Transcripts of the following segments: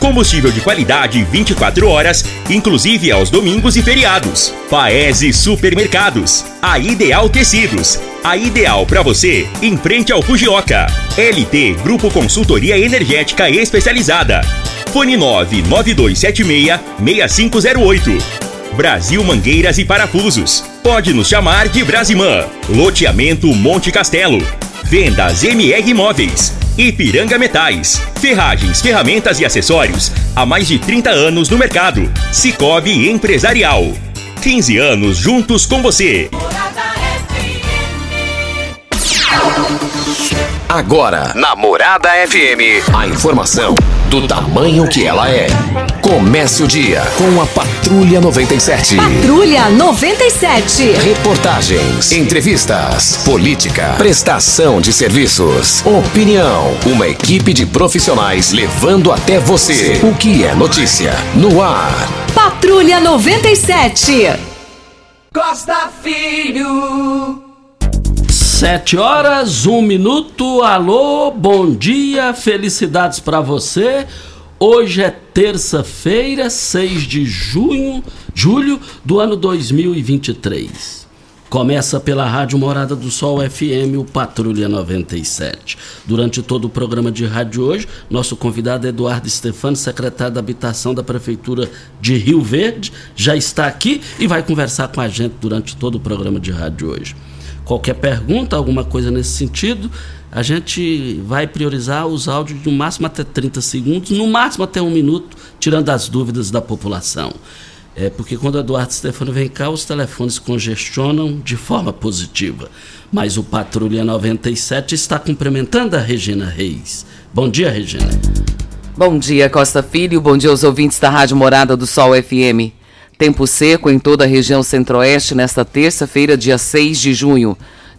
Combustível de qualidade 24 horas, inclusive aos domingos e feriados. Paese Supermercados. A Ideal Tecidos. A ideal para você em frente ao Fujioka. LT Grupo Consultoria Energética Especializada. Fone 99276 6508. Brasil Mangueiras e Parafusos. Pode nos chamar de Brasimã. Loteamento Monte Castelo. Vendas MR Imóveis. Ipiranga Metais. Ferragens, ferramentas e acessórios. Há mais de 30 anos no mercado. Cicobi Empresarial. 15 anos juntos com você. Agora, na Morada FM, a informação do tamanho que ela é. Comece o dia com a Patrulha 97. Patrulha 97. Reportagens, entrevistas, política, prestação de serviços, opinião. Uma equipe de profissionais levando até você o que é notícia no ar. Patrulha 97. Costa Filho. Sete horas, um minuto. Alô, bom dia, felicidades para você. Hoje é terça-feira, 6 de junho, julho do ano 2023. Começa pela Rádio Morada do Sol FM, o Patrulha 97. Durante todo o programa de rádio hoje, nosso convidado Eduardo Stefano, secretário da Habitação da Prefeitura de Rio Verde, já está aqui e vai conversar com a gente durante todo o programa de rádio hoje. Qualquer pergunta, alguma coisa nesse sentido, a gente vai priorizar os áudios no máximo até 30 segundos, no máximo até um minuto, tirando as dúvidas da população. É porque quando o Eduardo Stefano vem cá, os telefones congestionam de forma positiva. Mas o Patrulha 97 está cumprimentando a Regina Reis. Bom dia, Regina. Bom dia, Costa Filho. Bom dia aos ouvintes da Rádio Morada do Sol FM. Tempo seco em toda a região centro-oeste nesta terça-feira, dia 6 de junho.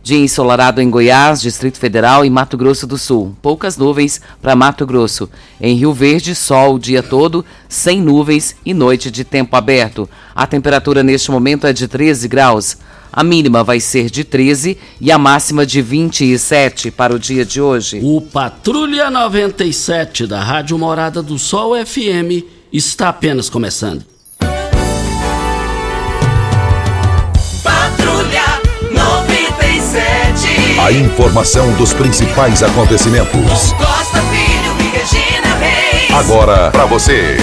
Dia ensolarado em Goiás, Distrito Federal e Mato Grosso do Sul. Poucas nuvens para Mato Grosso. Em Rio Verde, sol o dia todo, sem nuvens e noite de tempo aberto. A temperatura neste momento é de 13 graus. A mínima vai ser de 13 e a máxima de 27 para o dia de hoje. O Patrulha 97 da Rádio Morada do Sol FM está apenas começando. A informação dos principais acontecimentos. Costa Filho e Regina Reis. Agora para você.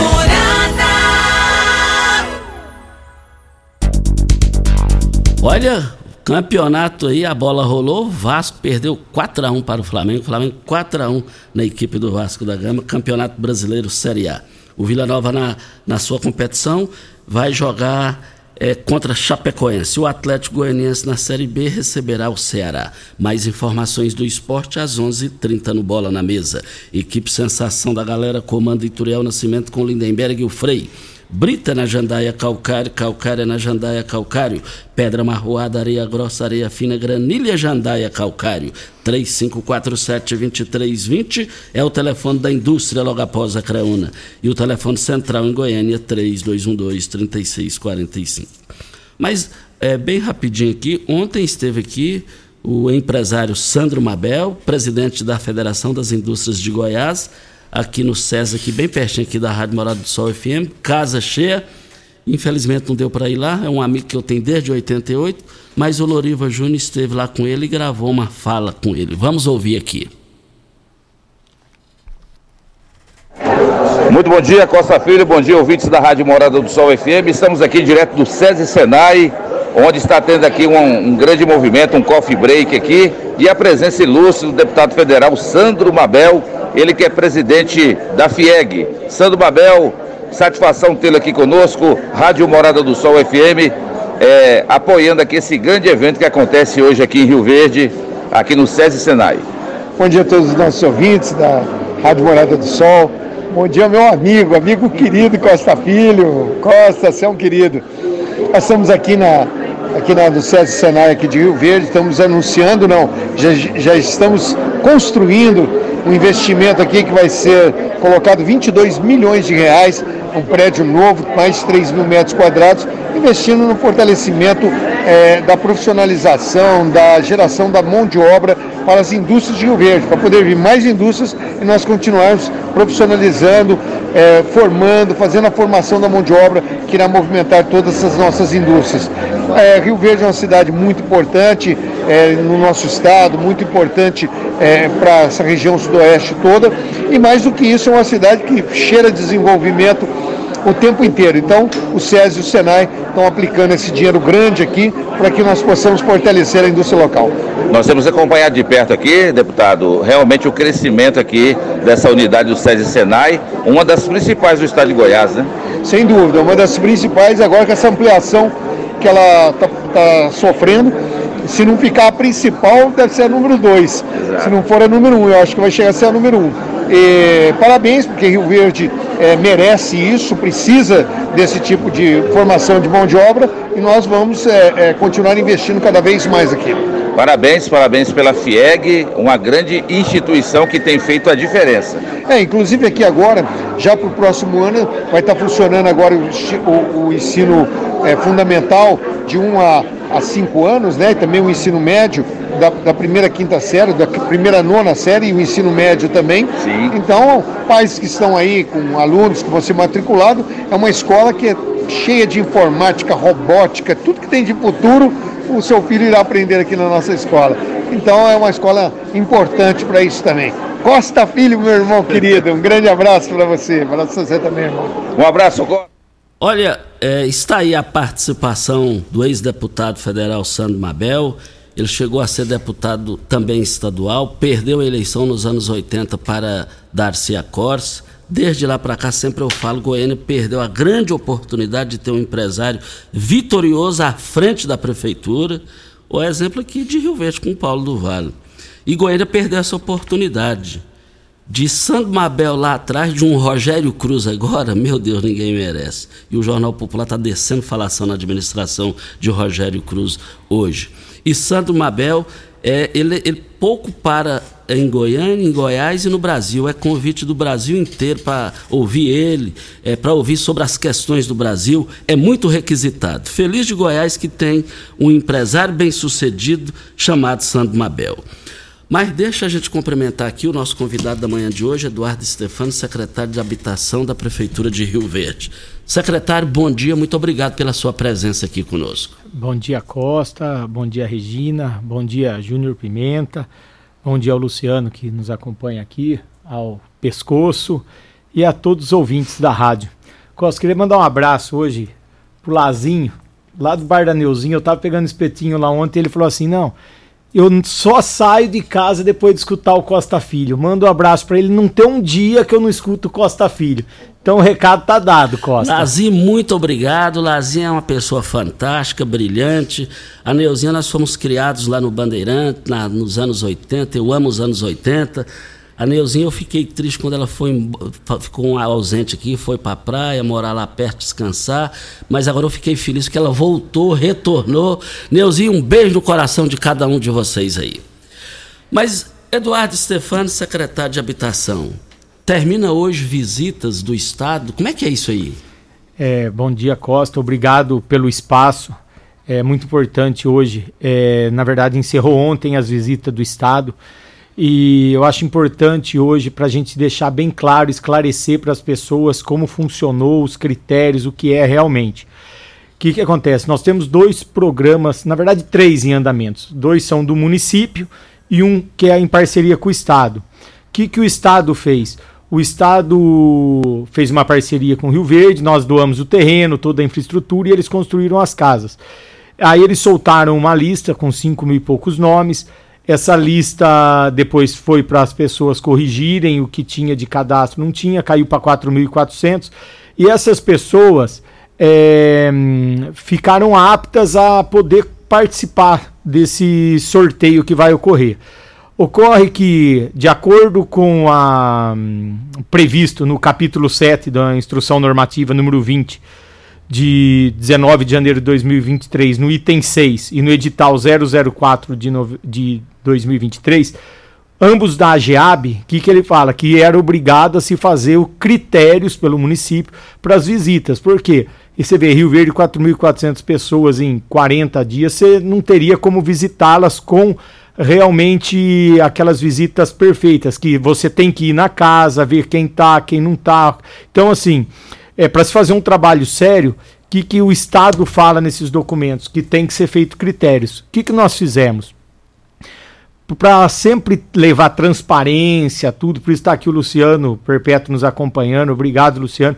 Olha, campeonato aí, a bola rolou, o Vasco perdeu 4 a 1 para o Flamengo, o Flamengo 4 a 1 na equipe do Vasco da Gama, Campeonato Brasileiro Série A. O Vila Nova na, na sua competição vai jogar é, contra Chapecoense. O Atlético Goianiense na Série B receberá o Ceará. Mais informações do esporte às 11:30 h 30 no Bola na Mesa. Equipe Sensação da Galera comanda Ituriel Nascimento com Lindenberg e o Frei. Brita na Jandaia Calcário, Calcária na Jandaia Calcário, Pedra Marroada, Areia Grossa, Areia Fina, Granilha Jandaia Calcário. 3547-2320 é o telefone da indústria logo após a Creuna. E o telefone central em Goiânia, 3212-3645. Mas, é, bem rapidinho aqui, ontem esteve aqui o empresário Sandro Mabel, presidente da Federação das Indústrias de Goiás, aqui no César, aqui bem pertinho aqui da Rádio Morada do Sol FM, casa cheia. Infelizmente não deu para ir lá, é um amigo que eu tenho desde 88, mas o Loriva Júnior esteve lá com ele e gravou uma fala com ele. Vamos ouvir aqui. Muito bom dia, Costa Filho, bom dia, ouvintes da Rádio Morada do Sol FM. Estamos aqui direto do SESI Senai, onde está tendo aqui um, um, grande movimento, um coffee break aqui, e a presença ilustre do deputado federal Sandro Mabel, ele que é presidente da FIEG. Sandro Mabel, satisfação tê-lo aqui conosco, Rádio Morada do Sol FM, é, apoiando aqui esse grande evento que acontece hoje aqui em Rio Verde, aqui no SESI Senai. Bom dia a todos os nossos ouvintes da Rádio Morada do Sol. Bom dia, meu amigo, amigo querido Costa Filho. Costa, você é um querido. Nós estamos aqui na aqui na do César Senai aqui de Rio Verde, estamos anunciando, não, já, já estamos construindo um investimento aqui que vai ser colocado 22 milhões de reais, um prédio novo, mais de 3 mil metros quadrados, investindo no fortalecimento é, da profissionalização, da geração da mão de obra para as indústrias de Rio Verde, para poder vir mais indústrias e nós continuarmos profissionalizando, é, formando, fazendo a formação da mão de obra que irá movimentar todas as nossas indústrias. É, Rio Verde é uma cidade muito importante é, no nosso estado, muito importante é, para essa região sudoeste toda, e mais do que isso, é uma cidade que cheira desenvolvimento o tempo inteiro. Então, o SES e o SENAI estão aplicando esse dinheiro grande aqui para que nós possamos fortalecer a indústria local. Nós temos acompanhado de perto aqui, deputado, realmente o crescimento aqui dessa unidade do SES e SENAI, uma das principais do estado de Goiás, né? Sem dúvida, uma das principais agora com essa ampliação que ela está tá sofrendo. Se não ficar a principal, deve ser a número 2. Se não for a número 1, um, eu acho que vai chegar a ser a número 1. Um. E, parabéns, porque Rio Verde é, merece isso, precisa desse tipo de formação de mão de obra e nós vamos é, é, continuar investindo cada vez mais aqui. Parabéns, parabéns pela FIEG, uma grande instituição que tem feito a diferença. É, inclusive aqui agora, já para o próximo ano, vai estar funcionando agora o, o, o ensino é, fundamental de 1 a, a 5 anos, né? E também o ensino médio da, da, primeira quinta série, da primeira nona série e o ensino médio também. Sim. Então, pais que estão aí com alunos que vão ser matriculados, é uma escola que é cheia de informática, robótica, tudo que tem de futuro, o seu filho irá aprender aqui na nossa escola. Então é uma escola importante para isso também. Costa Filho, meu irmão querido, um grande abraço para você, para você também, irmão. Um abraço, Costa. Olha, é, está aí a participação do ex-deputado federal Sandro Mabel. Ele chegou a ser deputado também estadual, perdeu a eleição nos anos 80 para Darcy Acors. Desde lá para cá, sempre eu falo, Goiânia perdeu a grande oportunidade de ter um empresário vitorioso à frente da prefeitura. O exemplo aqui de Rio Verde com Paulo do Vale. E Goiânia perdeu essa oportunidade. De Sandro Mabel lá atrás, de um Rogério Cruz agora, meu Deus, ninguém merece. E o Jornal Popular está descendo falação na administração de Rogério Cruz hoje. E Sandro Mabel, é, ele, ele pouco para em Goiânia, em Goiás e no Brasil. É convite do Brasil inteiro para ouvir ele, é, para ouvir sobre as questões do Brasil. É muito requisitado. Feliz de Goiás que tem um empresário bem-sucedido chamado Sandro Mabel. Mas deixa a gente cumprimentar aqui o nosso convidado da manhã de hoje, Eduardo Stefano, secretário de Habitação da Prefeitura de Rio Verde. Secretário, bom dia, muito obrigado pela sua presença aqui conosco. Bom dia, Costa, bom dia, Regina, bom dia, Júnior Pimenta, bom dia ao Luciano que nos acompanha aqui, ao Pescoço e a todos os ouvintes da rádio. Costa, queria mandar um abraço hoje pro Lazinho, lá do Bar da Neuzinho, eu tava pegando espetinho lá ontem e ele falou assim, não eu só saio de casa depois de escutar o Costa Filho. Mando um abraço para ele. Não tem um dia que eu não escuto o Costa Filho. Então o recado tá dado, Costa. Lazinho, muito obrigado. Lazinho é uma pessoa fantástica, brilhante. A Neuzinha, nós fomos criados lá no Bandeirante, na, nos anos 80. Eu amo os anos 80. A Neuzinha, eu fiquei triste quando ela foi, ficou ausente aqui, foi para a praia, morar lá perto, descansar. Mas agora eu fiquei feliz que ela voltou, retornou. Neuzinha, um beijo no coração de cada um de vocês aí. Mas, Eduardo Stefano, secretário de Habitação, termina hoje visitas do Estado. Como é que é isso aí? É, bom dia, Costa. Obrigado pelo espaço. É muito importante hoje. É, na verdade, encerrou ontem as visitas do Estado. E eu acho importante hoje para a gente deixar bem claro, esclarecer para as pessoas como funcionou, os critérios, o que é realmente. O que, que acontece? Nós temos dois programas, na verdade três em andamentos. Dois são do município e um que é em parceria com o Estado. O que, que o Estado fez? O Estado fez uma parceria com o Rio Verde, nós doamos o terreno, toda a infraestrutura e eles construíram as casas. Aí eles soltaram uma lista com cinco mil e poucos nomes essa lista depois foi para as pessoas corrigirem o que tinha de cadastro, não tinha, caiu para 4.400. E essas pessoas é, ficaram aptas a poder participar desse sorteio que vai ocorrer. Ocorre que, de acordo com a previsto no capítulo 7 da Instrução Normativa número 20 de 19 de janeiro de 2023, no item 6 e no edital 004 de, no, de 2023, ambos da AGEAB, o que, que ele fala? Que era obrigado a se fazer o critérios pelo município para as visitas. Por quê? E você vê Rio Verde, 4.400 pessoas em 40 dias, você não teria como visitá-las com realmente aquelas visitas perfeitas, que você tem que ir na casa, ver quem tá, quem não tá. Então, assim, é para se fazer um trabalho sério, o que, que o Estado fala nesses documentos? Que tem que ser feito critérios. O que, que nós fizemos? Para sempre levar transparência, tudo, por isso está aqui o Luciano Perpétuo nos acompanhando. Obrigado, Luciano.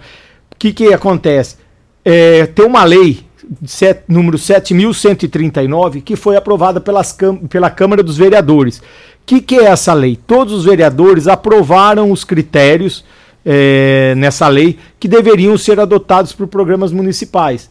O que, que acontece? É, tem uma lei set, número 7.139, que foi aprovada pelas, pela Câmara dos Vereadores. O que, que é essa lei? Todos os vereadores aprovaram os critérios é, nessa lei que deveriam ser adotados por programas municipais.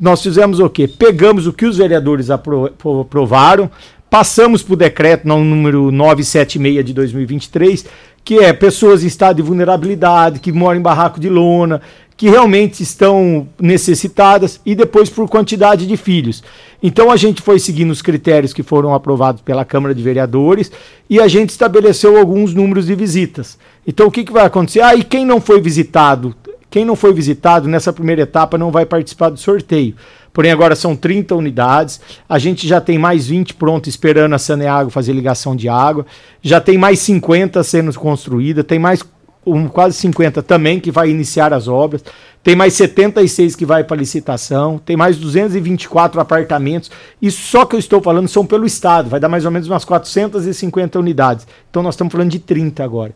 Nós fizemos o quê? Pegamos o que os vereadores apro aprovaram, passamos para o decreto número 976 de 2023, que é pessoas em estado de vulnerabilidade, que moram em barraco de lona, que realmente estão necessitadas e depois por quantidade de filhos. Então a gente foi seguindo os critérios que foram aprovados pela Câmara de Vereadores e a gente estabeleceu alguns números de visitas. Então o que, que vai acontecer? Ah, e quem não foi visitado? Quem não foi visitado nessa primeira etapa não vai participar do sorteio. Porém, agora são 30 unidades. A gente já tem mais 20 pronto esperando a Saneago fazer ligação de água. Já tem mais 50 sendo construída. Tem mais um, quase 50 também que vai iniciar as obras, tem mais 76 que vai para licitação, tem mais 224 apartamentos, e só que eu estou falando são pelo Estado, vai dar mais ou menos umas 450 unidades. Então nós estamos falando de 30 agora.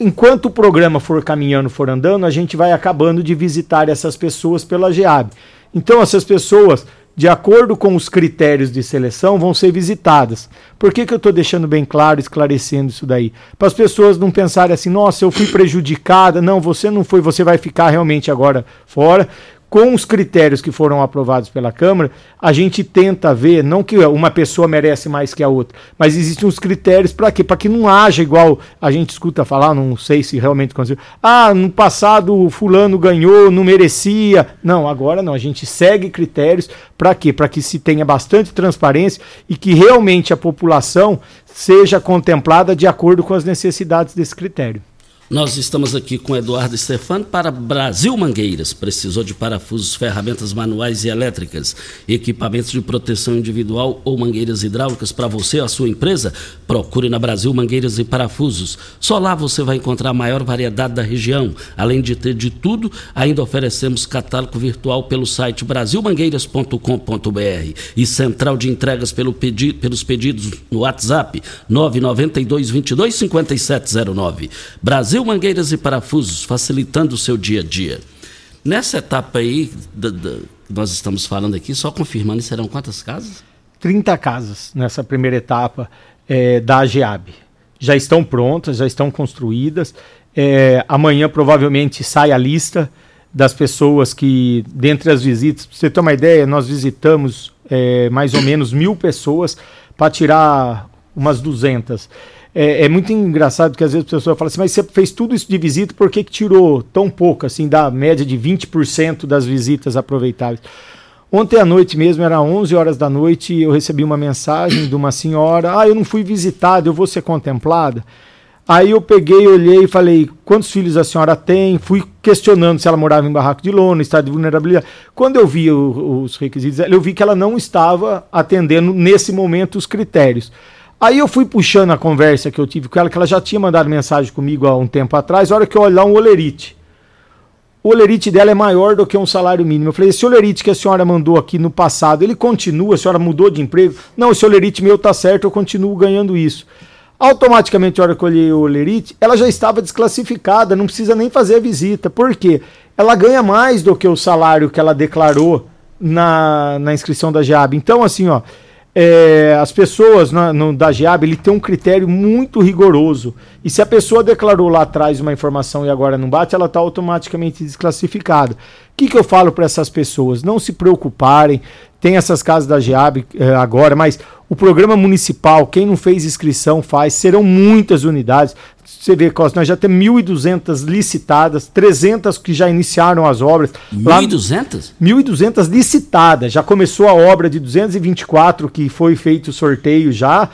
Enquanto o programa for caminhando, for andando, a gente vai acabando de visitar essas pessoas pela GEAB. Então essas pessoas de acordo com os critérios de seleção, vão ser visitadas. Por que, que eu estou deixando bem claro, esclarecendo isso daí? Para as pessoas não pensarem assim, nossa, eu fui prejudicada. Não, você não foi, você vai ficar realmente agora fora com os critérios que foram aprovados pela Câmara, a gente tenta ver, não que uma pessoa merece mais que a outra, mas existem uns critérios para quê? Para que não haja igual a gente escuta falar, não sei se realmente conseguiu. Ah, no passado o fulano ganhou, não merecia. Não, agora não, a gente segue critérios para quê? Para que se tenha bastante transparência e que realmente a população seja contemplada de acordo com as necessidades desse critério. Nós estamos aqui com Eduardo Stefano para Brasil Mangueiras. Precisou de parafusos, ferramentas manuais e elétricas, equipamentos de proteção individual ou mangueiras hidráulicas para você ou a sua empresa? Procure na Brasil Mangueiras e Parafusos. Só lá você vai encontrar a maior variedade da região. Além de ter de tudo, ainda oferecemos catálogo virtual pelo site brasilmangueiras.com.br e central de entregas pelo pedi pelos pedidos no WhatsApp 992 22 5709. Brasil Brasil Mangueiras e Parafusos, facilitando o seu dia a dia. Nessa etapa aí, nós estamos falando aqui, só confirmando, serão quantas casas? 30 casas nessa primeira etapa é, da AGEAB. Já estão prontas, já estão construídas. É, amanhã provavelmente sai a lista das pessoas que, dentre as visitas, para você ter uma ideia, nós visitamos é, mais ou menos mil pessoas para tirar umas 200 é, é, muito engraçado que às vezes a pessoa fala assim, mas você fez tudo isso de visita, por que, que tirou tão pouco, assim, da média de 20% das visitas aproveitáveis? Ontem à noite mesmo, era 11 horas da noite, eu recebi uma mensagem de uma senhora, ah, eu não fui visitada, eu vou ser contemplada? Aí eu peguei, olhei e falei, quantos filhos a senhora tem? Fui questionando se ela morava em barraco de lona, estado de vulnerabilidade. Quando eu vi o, os requisitos, eu vi que ela não estava atendendo nesse momento os critérios. Aí eu fui puxando a conversa que eu tive com ela, que ela já tinha mandado mensagem comigo há um tempo atrás, a hora que eu olhar um olerite. O olerite dela é maior do que um salário mínimo. Eu falei, esse olerite que a senhora mandou aqui no passado, ele continua, a senhora mudou de emprego? Não, esse olerite meu tá certo, eu continuo ganhando isso. Automaticamente, a hora que eu olhei o olerite, ela já estava desclassificada, não precisa nem fazer a visita. Por quê? Ela ganha mais do que o salário que ela declarou na, na inscrição da GEAB. Então, assim, ó, é, as pessoas no, no, da GEAB ele tem um critério muito rigoroso. E se a pessoa declarou lá atrás uma informação e agora não bate, ela está automaticamente desclassificada. O que, que eu falo para essas pessoas? Não se preocuparem, tem essas casas da GEAB eh, agora, mas o programa municipal, quem não fez inscrição faz, serão muitas unidades. Você vê, Costa, nós já temos 1.200 licitadas, 300 que já iniciaram as obras. 1.200? 1.200 licitadas. Já começou a obra de 224 que foi feito o sorteio já.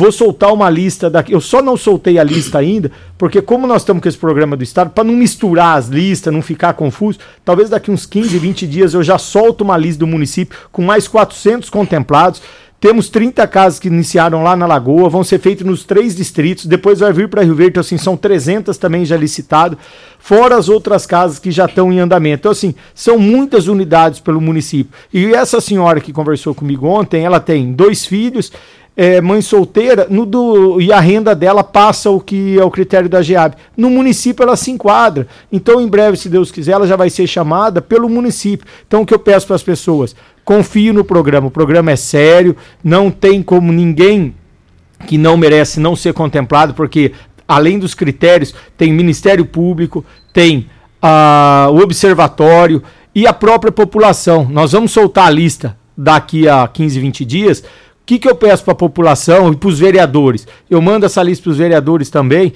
Vou soltar uma lista daqui. Eu só não soltei a lista ainda, porque como nós estamos com esse programa do Estado, para não misturar as listas, não ficar confuso, talvez daqui uns 15, 20 dias eu já solto uma lista do município com mais 400 contemplados. Temos 30 casas que iniciaram lá na Lagoa, vão ser feitas nos três distritos, depois vai vir para Rio Verde, então assim, são 300 também já licitado, fora as outras casas que já estão em andamento. Então assim, são muitas unidades pelo município. E essa senhora que conversou comigo ontem, ela tem dois filhos, é, mãe solteira no do, e a renda dela passa o que é o critério da GEAB. No município ela se enquadra. Então, em breve, se Deus quiser, ela já vai ser chamada pelo município. Então, o que eu peço para as pessoas? Confio no programa. O programa é sério, não tem como ninguém que não merece não ser contemplado, porque além dos critérios, tem Ministério Público, tem uh, o Observatório e a própria população. Nós vamos soltar a lista daqui a 15, 20 dias que, que eu peço para a população e para os vereadores? Eu mando essa lista para os vereadores também.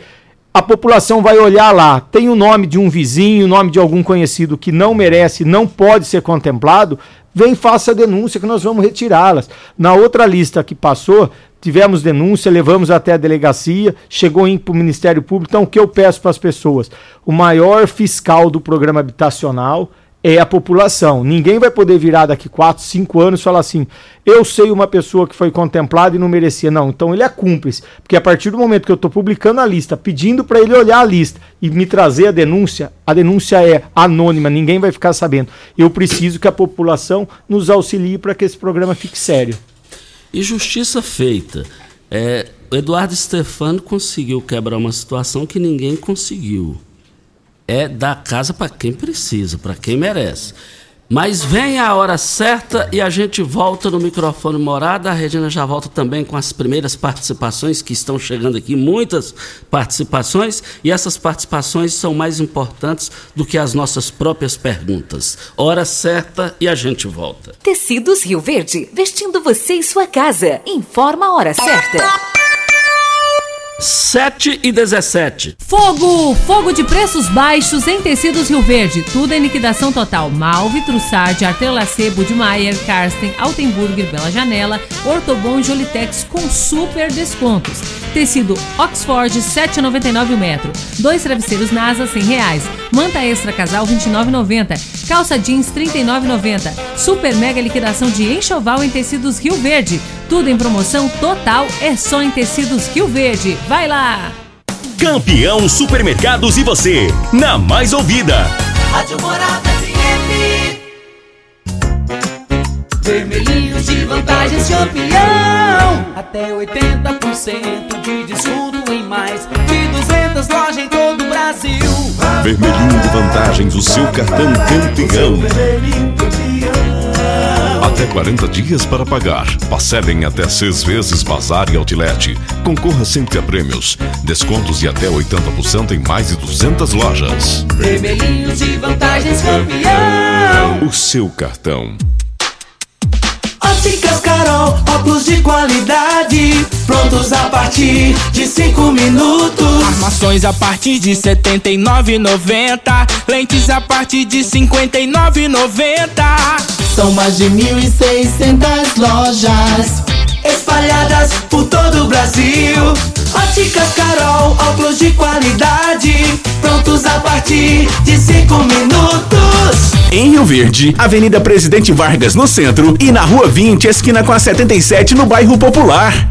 A população vai olhar lá, tem o nome de um vizinho, o nome de algum conhecido que não merece, não pode ser contemplado, vem faça a denúncia que nós vamos retirá-las. Na outra lista que passou, tivemos denúncia, levamos até a delegacia, chegou para o Ministério Público. Então, o que eu peço para as pessoas? O maior fiscal do programa habitacional é a população. Ninguém vai poder virar daqui 4, 5 anos e falar assim: eu sei uma pessoa que foi contemplada e não merecia. Não, então ele é cúmplice. Porque a partir do momento que eu estou publicando a lista, pedindo para ele olhar a lista e me trazer a denúncia, a denúncia é anônima, ninguém vai ficar sabendo. Eu preciso que a população nos auxilie para que esse programa fique sério. E justiça feita. É, Eduardo Stefano conseguiu quebrar uma situação que ninguém conseguiu é dar casa para quem precisa, para quem merece. Mas vem a hora certa e a gente volta no microfone morada. A Regina já volta também com as primeiras participações que estão chegando aqui, muitas participações, e essas participações são mais importantes do que as nossas próprias perguntas. Hora certa e a gente volta. Tecidos Rio Verde, vestindo você e sua casa. Informa a hora certa. 7 e 17. Fogo! Fogo de preços baixos em tecidos Rio Verde. Tudo em liquidação total. Malve, Trussard, Artelacê, Budmeier, Karsten, Altenburger, Bela Janela, Ortobon e Jolitex com super descontos. Tecido Oxford 7,99 o metro. Dois travesseiros NASA 100 reais. Manta extra casal 29,90. Calça jeans 39,90. Super mega liquidação de enxoval em tecidos Rio Verde. Tudo em promoção total é só em tecidos Rio Verde. Vai lá! Campeão Supermercados e você, na mais ouvida. Rádio Morada FM. Vermelhinhos de vantagens campeão. Até 80% de desconto em mais de 200 lojas em todo o Brasil. Vermelhinho de vantagens, o seu cartão campeão. Até 40 dias para pagar. Parcelem até seis vezes Bazar e Outlet. Concorra sempre a prêmios. Descontos de até 80% em mais de 200 lojas. Vermelhinhos de vantagens campeão. O seu cartão. Óticas Carol, óculos de qualidade, prontos a partir de 5 minutos. Armações a partir de R$ 79,90. Lentes a partir de R$ 59,90. São mais de 1.600 lojas espalhadas por todo o Brasil. Óticas Carol, óculos de qualidade, prontos a partir de 5 minutos. Em Rio Verde, Avenida Presidente Vargas no centro e na Rua 20, esquina com a 77 no bairro Popular.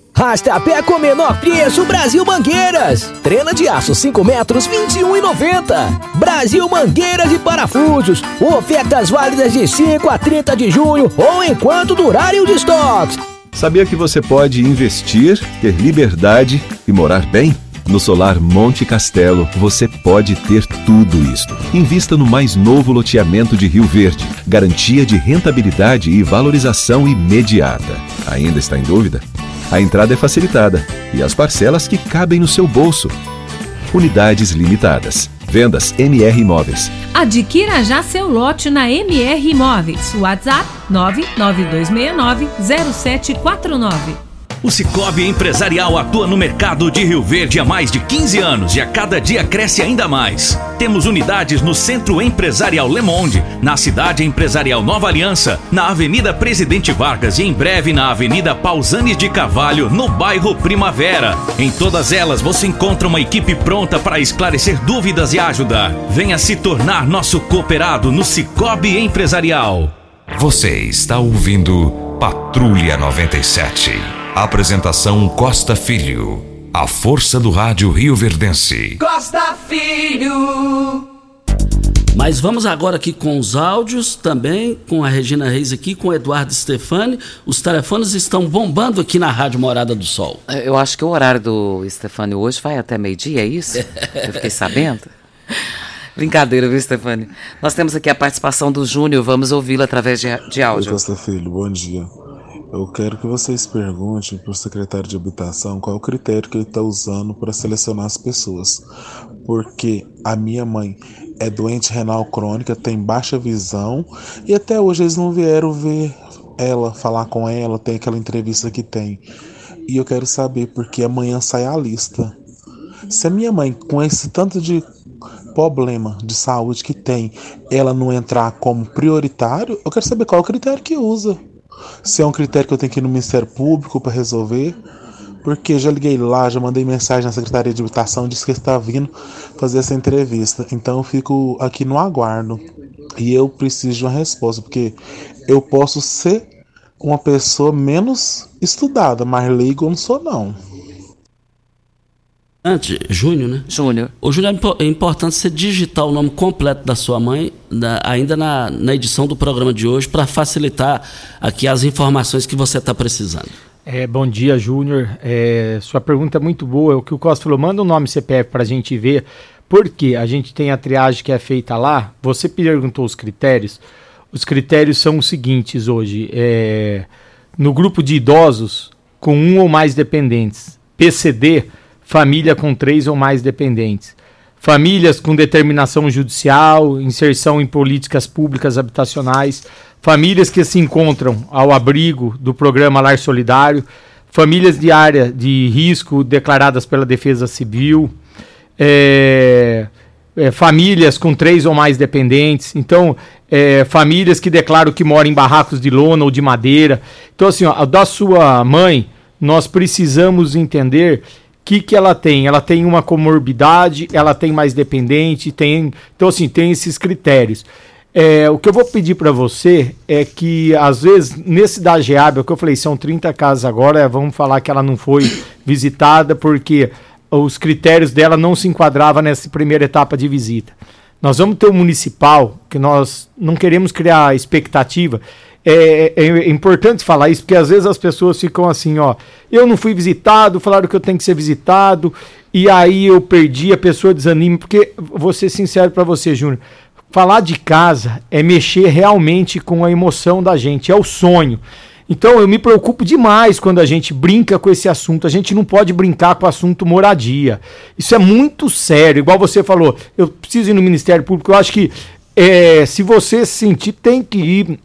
Rastapé com menor preço Brasil Mangueiras. Trena de aço 5 metros 21,90. Brasil Mangueiras e Parafusos. Ofertas válidas de 5 a 30 de junho ou enquanto durarem os estoques. Sabia que você pode investir, ter liberdade e morar bem? No Solar Monte Castelo, você pode ter tudo isto. Invista no mais novo loteamento de Rio Verde. Garantia de rentabilidade e valorização imediata. Ainda está em dúvida? A entrada é facilitada e as parcelas que cabem no seu bolso. Unidades limitadas. Vendas MR Imóveis. Adquira já seu lote na MR Imóveis. WhatsApp 992690749. O Cicobi Empresarial atua no mercado de Rio Verde há mais de 15 anos e a cada dia cresce ainda mais. Temos unidades no Centro Empresarial Le Monde, na Cidade Empresarial Nova Aliança, na Avenida Presidente Vargas e em breve na Avenida Pausanes de Carvalho, no bairro Primavera. Em todas elas você encontra uma equipe pronta para esclarecer dúvidas e ajudar. Venha se tornar nosso cooperado no Cicobi Empresarial. Você está ouvindo Patrulha 97. Apresentação Costa Filho. A força do rádio Rio Verdense. Costa Filho. Mas vamos agora aqui com os áudios, também com a Regina Reis aqui, com o Eduardo Stefani. Os telefones estão bombando aqui na Rádio Morada do Sol. Eu acho que o horário do Stefani hoje vai até meio-dia, é isso? Eu fiquei sabendo. Brincadeira, viu, Stefani? Nós temos aqui a participação do Júnior, vamos ouvi-lo através de, de áudio. Oi, Costa Filho, bom dia. Eu quero que vocês perguntem para o secretário de habitação qual o critério que ele está usando para selecionar as pessoas. Porque a minha mãe é doente renal crônica, tem baixa visão e até hoje eles não vieram ver ela, falar com ela, tem aquela entrevista que tem. E eu quero saber porque amanhã sai a lista. Se a minha mãe, com esse tanto de problema de saúde que tem, ela não entrar como prioritário, eu quero saber qual é o critério que usa se é um critério que eu tenho que ir no Ministério Público para resolver. Porque já liguei lá, já mandei mensagem na Secretaria de Habitação, disse que está vindo fazer essa entrevista. Então eu fico aqui no aguardo. E eu preciso de uma resposta, porque eu posso ser uma pessoa menos estudada, mas leigo eu não sou não. Antes, Júnior, né? Júnior. O Júnior, é importante você digitar o nome completo da sua mãe, da, ainda na, na edição do programa de hoje, para facilitar aqui as informações que você está precisando. É, bom dia, Júnior. É, sua pergunta é muito boa. O que o Costa falou, manda o um nome CPF para a gente ver, porque a gente tem a triagem que é feita lá. Você perguntou os critérios. Os critérios são os seguintes hoje. É, no grupo de idosos com um ou mais dependentes, PCD família com três ou mais dependentes. Famílias com determinação judicial, inserção em políticas públicas habitacionais, famílias que se encontram ao abrigo do programa Lar Solidário, famílias de área de risco declaradas pela Defesa Civil, é, é, famílias com três ou mais dependentes, então é, famílias que declaram que moram em barracos de lona ou de madeira. Então, assim, ó, da sua mãe, nós precisamos entender que, que ela tem? Ela tem uma comorbidade, ela tem mais dependente, tem. Então, assim, tem esses critérios. É, o que eu vou pedir para você é que, às vezes, nesse da GEAB, o que eu falei, são 30 casas agora, vamos falar que ela não foi visitada porque os critérios dela não se enquadravam nessa primeira etapa de visita. Nós vamos ter o um municipal, que nós não queremos criar expectativa, é, é, é, importante falar isso, porque às vezes as pessoas ficam assim, ó, eu não fui visitado, falaram que eu tenho que ser visitado, e aí eu perdi, a pessoa desanima, porque vou ser sincero para você, Júnior, falar de casa é mexer realmente com a emoção da gente, é o sonho. Então eu me preocupo demais quando a gente brinca com esse assunto. A gente não pode brincar com o assunto moradia. Isso é muito sério. Igual você falou, eu preciso ir no Ministério Público. Eu acho que é, se você sentir, tem que ir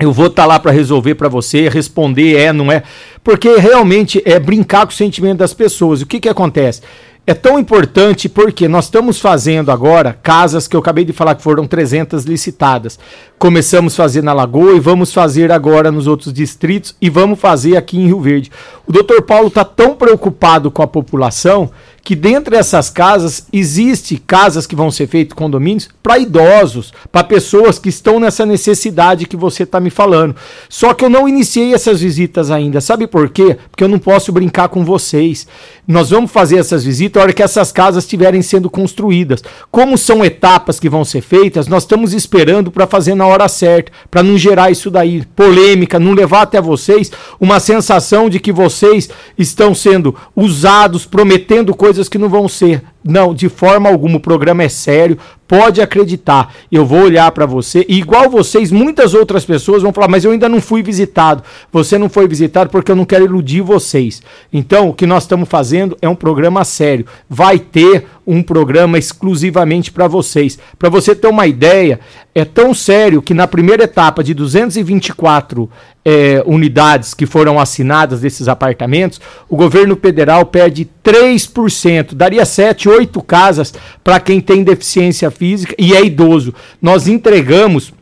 Eu vou estar tá lá para resolver para você, responder é, não é, porque realmente é brincar com o sentimento das pessoas. O que que acontece? É tão importante porque nós estamos fazendo agora casas que eu acabei de falar que foram 300 licitadas. Começamos a fazer na Lagoa e vamos fazer agora nos outros distritos e vamos fazer aqui em Rio Verde. O doutor Paulo está tão preocupado com a população que dentro dessas casas existe casas que vão ser feitas condomínios para idosos, para pessoas que estão nessa necessidade que você está me falando. Só que eu não iniciei essas visitas ainda. Sabe por quê? Porque eu não posso brincar com vocês. Nós vamos fazer essas visitas na hora que essas casas estiverem sendo construídas. Como são etapas que vão ser feitas, nós estamos esperando para fazer na hora certa, para não gerar isso daí, polêmica, não levar até vocês uma sensação de que vocês estão sendo usados, prometendo coisas que não vão ser. Não, de forma alguma, o programa é sério, pode acreditar. Eu vou olhar para você, e igual vocês, muitas outras pessoas vão falar, mas eu ainda não fui visitado. Você não foi visitado porque eu não quero iludir vocês. Então, o que nós estamos fazendo é um programa sério. Vai ter um programa exclusivamente para vocês. Para você ter uma ideia, é tão sério que na primeira etapa de 224 é, unidades que foram assinadas desses apartamentos, o governo federal perde 3%, daria 7, 8 casas para quem tem deficiência física e é idoso. Nós entregamos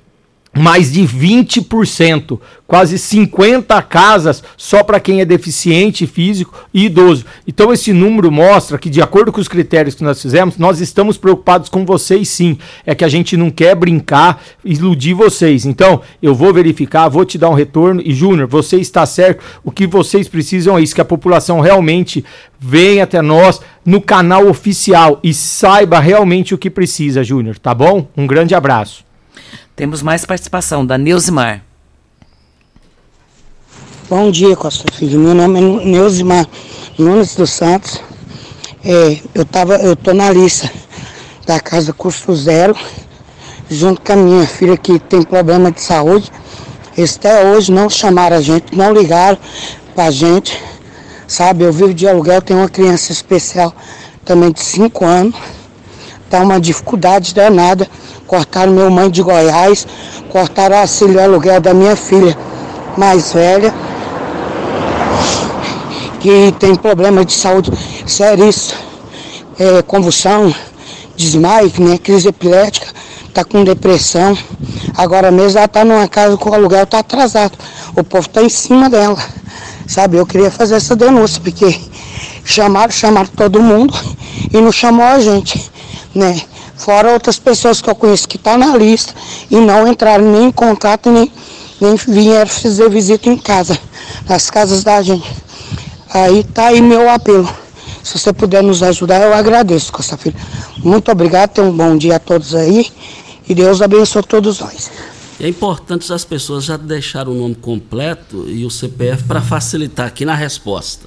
mais de 20%, quase 50 casas só para quem é deficiente físico e idoso. Então esse número mostra que de acordo com os critérios que nós fizemos, nós estamos preocupados com vocês sim. É que a gente não quer brincar, iludir vocês. Então, eu vou verificar, vou te dar um retorno e Júnior, você está certo. O que vocês precisam é isso que a população realmente venha até nós no canal oficial e saiba realmente o que precisa, Júnior, tá bom? Um grande abraço. Temos mais participação da Neusimar. Bom dia, Costa Filho. Meu nome é Neusimar Nunes dos Santos. É, eu tava, eu tô na lista da Casa Custo Zero, junto com a minha filha que tem problema de saúde. Eles até hoje não chamaram a gente, não ligaram pra gente. Sabe, eu vivo de aluguel, tenho uma criança especial também de 5 anos. Tá uma dificuldade danada cortaram meu mãe de Goiás, cortaram auxílio aluguel da minha filha mais velha, que tem problema de saúde seríssimo, é, convulsão, desmaio, né, crise epilética, tá com depressão. Agora mesmo ela tá numa casa com o aluguel tá atrasado. O povo tá em cima dela. Sabe, eu queria fazer essa denúncia, porque chamaram, chamaram todo mundo e não chamou a gente, né? Fora outras pessoas que eu conheço que estão tá na lista e não entraram nem em contato, nem, nem vieram fazer visita em casa, nas casas da gente. Aí tá aí meu apelo. Se você puder nos ajudar, eu agradeço, Costa Filho. Muito obrigado, tenham um bom dia a todos aí e Deus abençoe todos nós. É importante as pessoas já deixarem o nome completo e o CPF para facilitar aqui na resposta.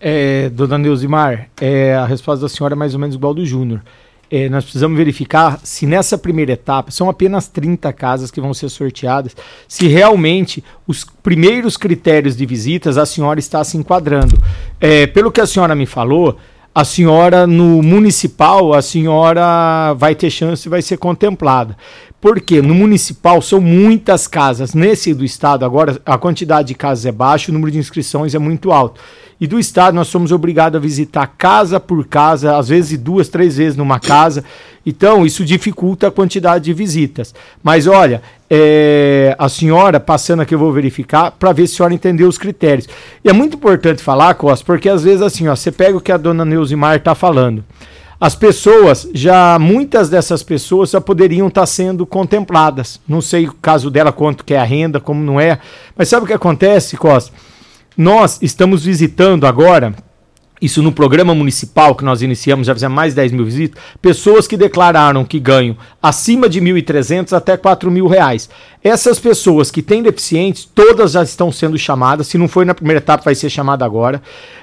É, dona Neusimar, é, a resposta da senhora é mais ou menos igual do Júnior é, nós precisamos verificar se nessa primeira etapa são apenas 30 casas que vão ser sorteadas, se realmente os primeiros critérios de visitas a senhora está se enquadrando. É, pelo que a senhora me falou, a senhora no municipal, a senhora vai ter chance e vai ser contemplada. Porque no municipal são muitas casas. Nesse do estado, agora a quantidade de casas é baixa, o número de inscrições é muito alto e do estado nós somos obrigados a visitar casa por casa, às vezes duas, três vezes numa casa. Então, isso dificulta a quantidade de visitas. Mas olha, é, a senhora, passando aqui, eu vou verificar para ver se a senhora entendeu os critérios. E é muito importante falar, Costa, porque às vezes assim, ó, você pega o que a dona Neusimar está falando. As pessoas, já muitas dessas pessoas já poderiam estar tá sendo contempladas. Não sei o caso dela, quanto que é a renda, como não é. Mas sabe o que acontece, Costa? Nós estamos visitando agora isso no programa municipal que nós iniciamos, já fizemos mais de 10 mil visitas, pessoas que declararam que ganham acima de 1.300 até 4 mil reais. Essas pessoas que têm deficientes, todas já estão sendo chamadas, se não foi na primeira etapa, vai ser chamada agora.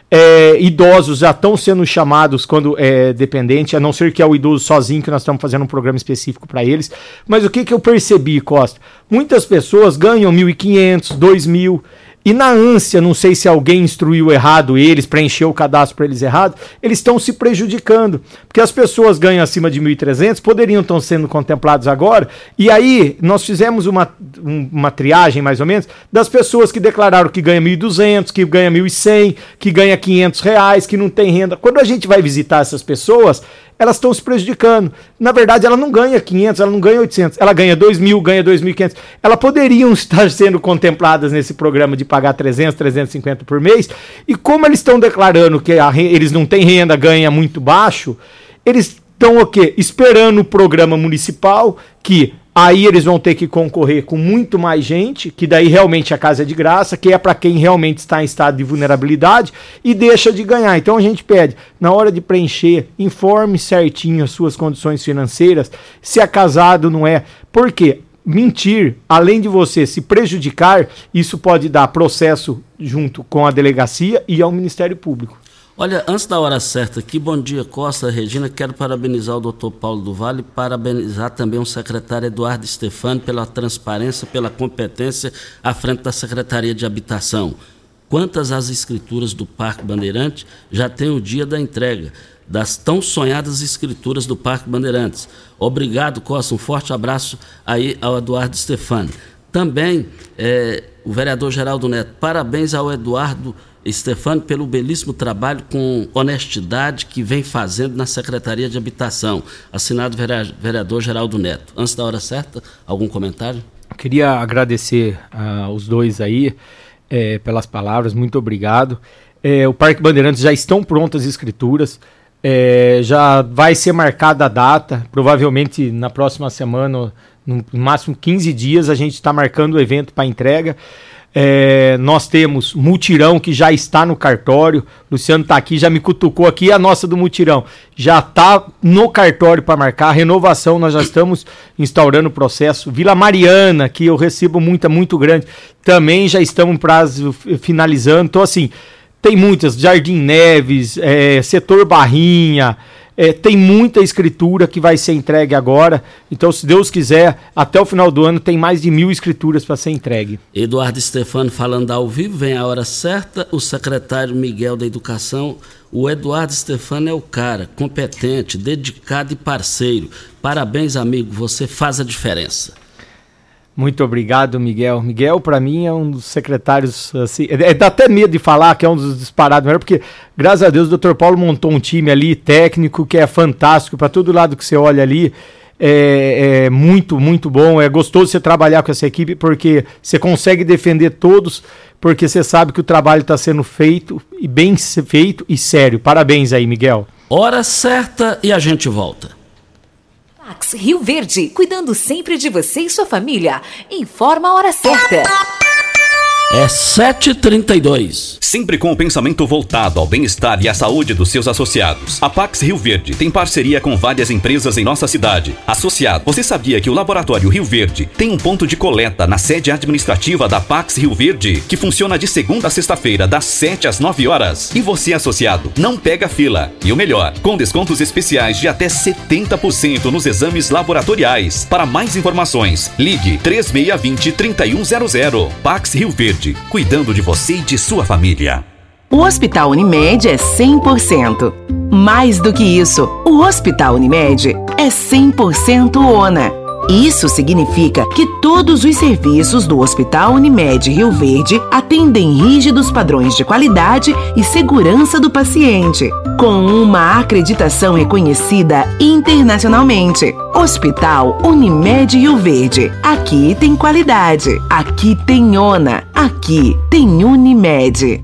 É, idosos já estão sendo chamados quando é dependente, a não ser que é o idoso sozinho, que nós estamos fazendo um programa específico para eles. Mas o que, que eu percebi, Costa? Muitas pessoas ganham 1.500, 2.000 E na ânsia, não sei se alguém instruiu errado eles, preencheu o cadastro para eles errado, eles estão se prejudicando. Porque as pessoas ganham acima de 1.300, poderiam estar sendo contemplados agora. E aí, nós fizemos uma, uma triagem, mais ou menos, das pessoas que declararam que ganha 1.200, que ganha 1.100, que ganha 500 reais, que não tem renda. Quando a gente vai visitar essas pessoas, elas estão se prejudicando. Na verdade, ela não ganha 500, ela não ganha 800, ela ganha 2 mil, ganha 2.500. Elas poderiam estar sendo contempladas nesse programa de pagar 300, 350 por mês. E como eles estão declarando que a, eles não têm renda, ganha muito baixo, eles estão o quê? Esperando o programa municipal que Aí eles vão ter que concorrer com muito mais gente, que daí realmente a casa é de graça, que é para quem realmente está em estado de vulnerabilidade e deixa de ganhar. Então a gente pede, na hora de preencher, informe certinho as suas condições financeiras, se é casado não é. Por quê? Mentir, além de você se prejudicar, isso pode dar processo junto com a delegacia e ao Ministério Público. Olha, antes da hora certa aqui, bom dia Costa, Regina, quero parabenizar o doutor Paulo do Vale, parabenizar também o secretário Eduardo Stefani pela transparência, pela competência à frente da Secretaria de Habitação. Quantas as escrituras do Parque Bandeirante já tem o dia da entrega das tão sonhadas escrituras do Parque Bandeirantes. Obrigado, Costa, um forte abraço aí ao Eduardo Stefani. Também é, o vereador Geraldo Neto, parabéns ao Eduardo Stefano, pelo belíssimo trabalho com honestidade que vem fazendo na Secretaria de Habitação. Assinado vereador Geraldo Neto. Antes da hora certa, algum comentário? Queria agradecer uh, os dois aí é, pelas palavras, muito obrigado. É, o Parque Bandeirantes já estão prontas as escrituras, é, já vai ser marcada a data, provavelmente na próxima semana, no máximo 15 dias, a gente está marcando o evento para entrega. É, nós temos mutirão que já está no cartório. Luciano está aqui, já me cutucou aqui. A nossa do mutirão já está no cartório para marcar. Renovação, nós já estamos instaurando o processo. Vila Mariana, que eu recebo muita, muito grande, também já estamos prazo finalizando. Então, assim, tem muitas. Jardim Neves, é, setor Barrinha. É, tem muita escritura que vai ser entregue agora. Então, se Deus quiser, até o final do ano tem mais de mil escrituras para ser entregue. Eduardo Stefano falando ao vivo, vem a hora certa. O secretário Miguel da Educação. O Eduardo Stefano é o cara, competente, dedicado e parceiro. Parabéns, amigo, você faz a diferença. Muito obrigado, Miguel. Miguel, para mim, é um dos secretários, assim, é, é, dá até medo de falar que é um dos disparados melhores, porque, graças a Deus, o Dr. Paulo montou um time ali, técnico, que é fantástico, para todo lado que você olha ali, é, é, muito, muito bom. É gostoso você trabalhar com essa equipe, porque você consegue defender todos, porque você sabe que o trabalho está sendo feito, e bem feito e sério. Parabéns aí, Miguel. Hora certa e a gente volta. Pax Rio Verde, cuidando sempre de você e sua família. Informa a hora certa. É 7h32. Sempre com o pensamento voltado ao bem-estar e à saúde dos seus associados. A Pax Rio Verde tem parceria com várias empresas em nossa cidade. Associado, você sabia que o Laboratório Rio Verde tem um ponto de coleta na sede administrativa da Pax Rio Verde, que funciona de segunda a sexta-feira, das 7 às 9 horas. E você, associado, não pega fila. E o melhor, com descontos especiais de até 70% nos exames laboratoriais. Para mais informações, ligue 3620 3100. Pax Rio Verde Cuidando de você e de sua família. O Hospital Unimed é 100%. Mais do que isso, o Hospital Unimed é 100% ONA isso significa que todos os serviços do Hospital Unimed Rio Verde atendem rígidos padrões de qualidade e segurança do paciente, com uma acreditação reconhecida internacionalmente. Hospital Unimed Rio Verde. Aqui tem qualidade, aqui tem ONA, aqui tem Unimed.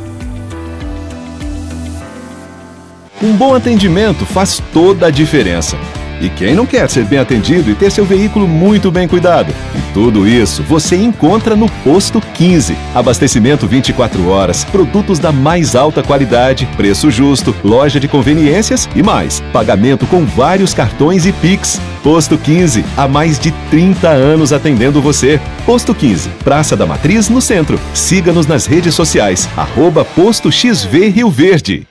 Um bom atendimento faz toda a diferença. E quem não quer ser bem atendido e ter seu veículo muito bem cuidado? E tudo isso você encontra no Posto 15. Abastecimento 24 horas, produtos da mais alta qualidade, preço justo, loja de conveniências e mais. Pagamento com vários cartões e Pix. Posto 15, há mais de 30 anos atendendo você. Posto 15, Praça da Matriz, no centro. Siga-nos nas redes sociais, arroba Posto XV Rio Verde.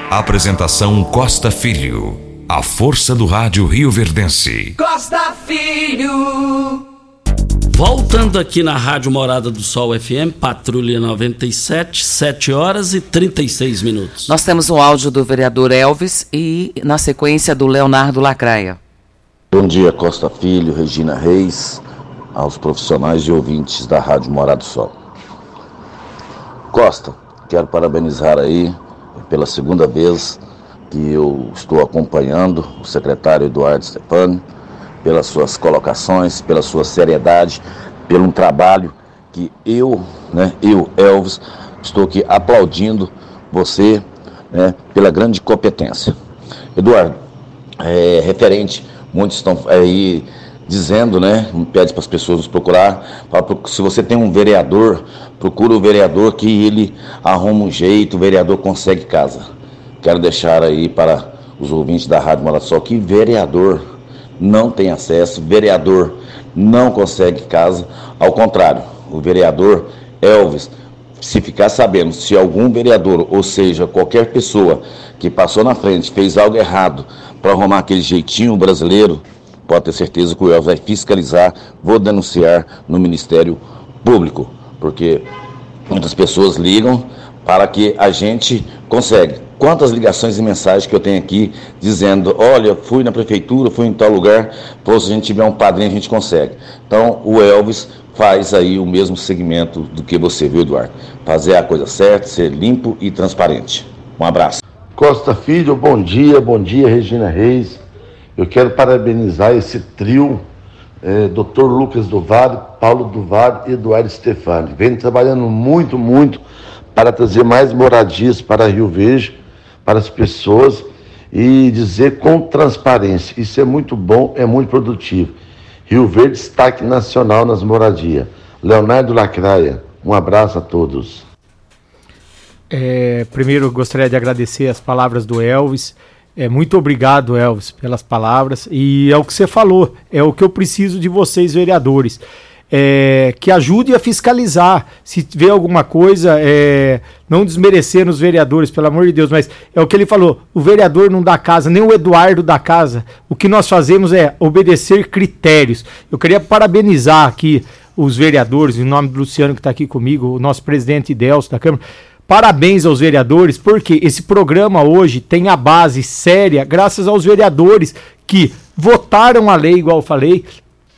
Apresentação Costa Filho. A força do rádio Rio Verdense. Costa Filho. Voltando aqui na Rádio Morada do Sol FM, Patrulha 97, 7 horas e 36 minutos. Nós temos um áudio do vereador Elvis e, na sequência, do Leonardo Lacraia. Bom dia, Costa Filho, Regina Reis, aos profissionais e ouvintes da Rádio Morada do Sol. Costa, quero parabenizar aí pela segunda vez que eu estou acompanhando o secretário Eduardo Stefani, pelas suas colocações, pela sua seriedade, pelo um trabalho que eu, né, eu, Elvis, estou aqui aplaudindo você né, pela grande competência. Eduardo, é, referente, muitos estão aí dizendo, né, pede para as pessoas nos procurar, se você tem um vereador, procura o vereador que ele arruma um jeito, o vereador consegue casa. Quero deixar aí para os ouvintes da Rádio Malassol que vereador não tem acesso, vereador não consegue casa, ao contrário, o vereador Elvis, se ficar sabendo se algum vereador, ou seja, qualquer pessoa que passou na frente, fez algo errado para arrumar aquele jeitinho brasileiro, pode ter certeza que o Elvis vai fiscalizar, vou denunciar no Ministério Público, porque muitas pessoas ligam para que a gente consegue. Quantas ligações e mensagens que eu tenho aqui dizendo, olha, fui na prefeitura, fui em tal lugar, pô, se a gente tiver um padrinho a gente consegue. Então o Elvis faz aí o mesmo segmento do que você, viu, Eduardo? Fazer a coisa certa, ser limpo e transparente. Um abraço. Costa Filho, bom dia, bom dia, Regina Reis. Eu quero parabenizar esse trio, eh, Dr. Lucas do Vale, Paulo do Vale e Eduardo Stefani. Vem trabalhando muito, muito para trazer mais moradias para Rio Verde, para as pessoas e dizer com transparência. Isso é muito bom, é muito produtivo. Rio Verde, destaque nacional nas moradias. Leonardo Lacraia, um abraço a todos. É, primeiro, gostaria de agradecer as palavras do Elvis. É, muito obrigado, Elvis, pelas palavras. E é o que você falou, é o que eu preciso de vocês, vereadores. É, que ajude a fiscalizar. Se vê alguma coisa, é, não desmerecer os vereadores, pelo amor de Deus, mas é o que ele falou: o vereador não dá casa, nem o Eduardo dá casa. O que nós fazemos é obedecer critérios. Eu queria parabenizar aqui os vereadores, em nome do Luciano que está aqui comigo, o nosso presidente Delcio da Câmara parabéns aos vereadores, porque esse programa hoje tem a base séria, graças aos vereadores que votaram a lei, igual eu falei,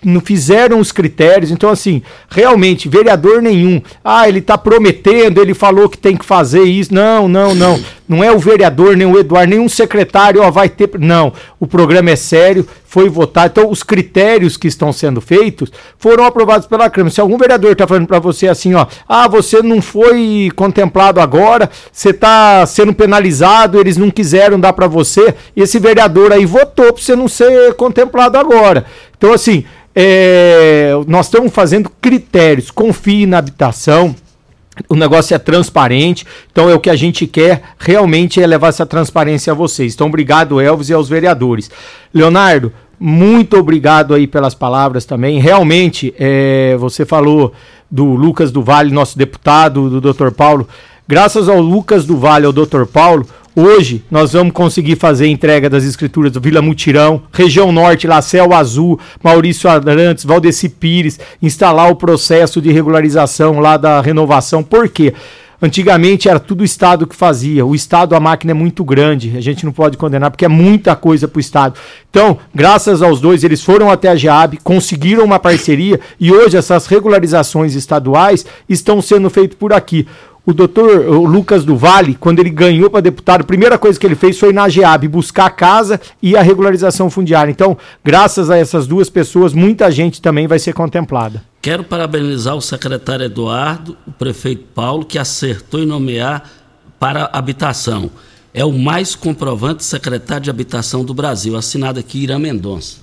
não fizeram os critérios. Então, assim, realmente, vereador nenhum. Ah, ele está prometendo, ele falou que tem que fazer isso. Não, não, não. Não é o vereador, nem o Eduardo, nenhum secretário, ó, vai ter. Não. O programa é sério, foi votado. Então, os critérios que estão sendo feitos foram aprovados pela Câmara. Se algum vereador está falando para você assim, ó, ah, você não foi contemplado agora, você está sendo penalizado, eles não quiseram dar para você, e esse vereador aí votou para você não ser contemplado agora. Então, assim, é, nós estamos fazendo critérios, confie na habitação. O negócio é transparente, então é o que a gente quer realmente é levar essa transparência a vocês. Então, obrigado, Elvis, e aos vereadores. Leonardo, muito obrigado aí pelas palavras também. Realmente, é, você falou do Lucas do Vale, nosso deputado, do Dr. Paulo. Graças ao Lucas do Vale, ao Dr. Paulo, Hoje nós vamos conseguir fazer a entrega das escrituras do Vila Mutirão, região norte, Céu Azul, Maurício Arantes, Valdeci Pires, instalar o processo de regularização lá da renovação. Por quê? Antigamente era tudo o Estado que fazia. O Estado, a máquina é muito grande. A gente não pode condenar porque é muita coisa para o Estado. Então, graças aos dois, eles foram até a GEAB, conseguiram uma parceria e hoje essas regularizações estaduais estão sendo feitas por aqui. O doutor Lucas do Vale, quando ele ganhou para deputado, a primeira coisa que ele fez foi na GEAB, buscar a casa e a regularização fundiária. Então, graças a essas duas pessoas, muita gente também vai ser contemplada. Quero parabenizar o secretário Eduardo, o prefeito Paulo, que acertou em nomear para habitação. É o mais comprovante secretário de habitação do Brasil, assinado aqui Irã Mendonça.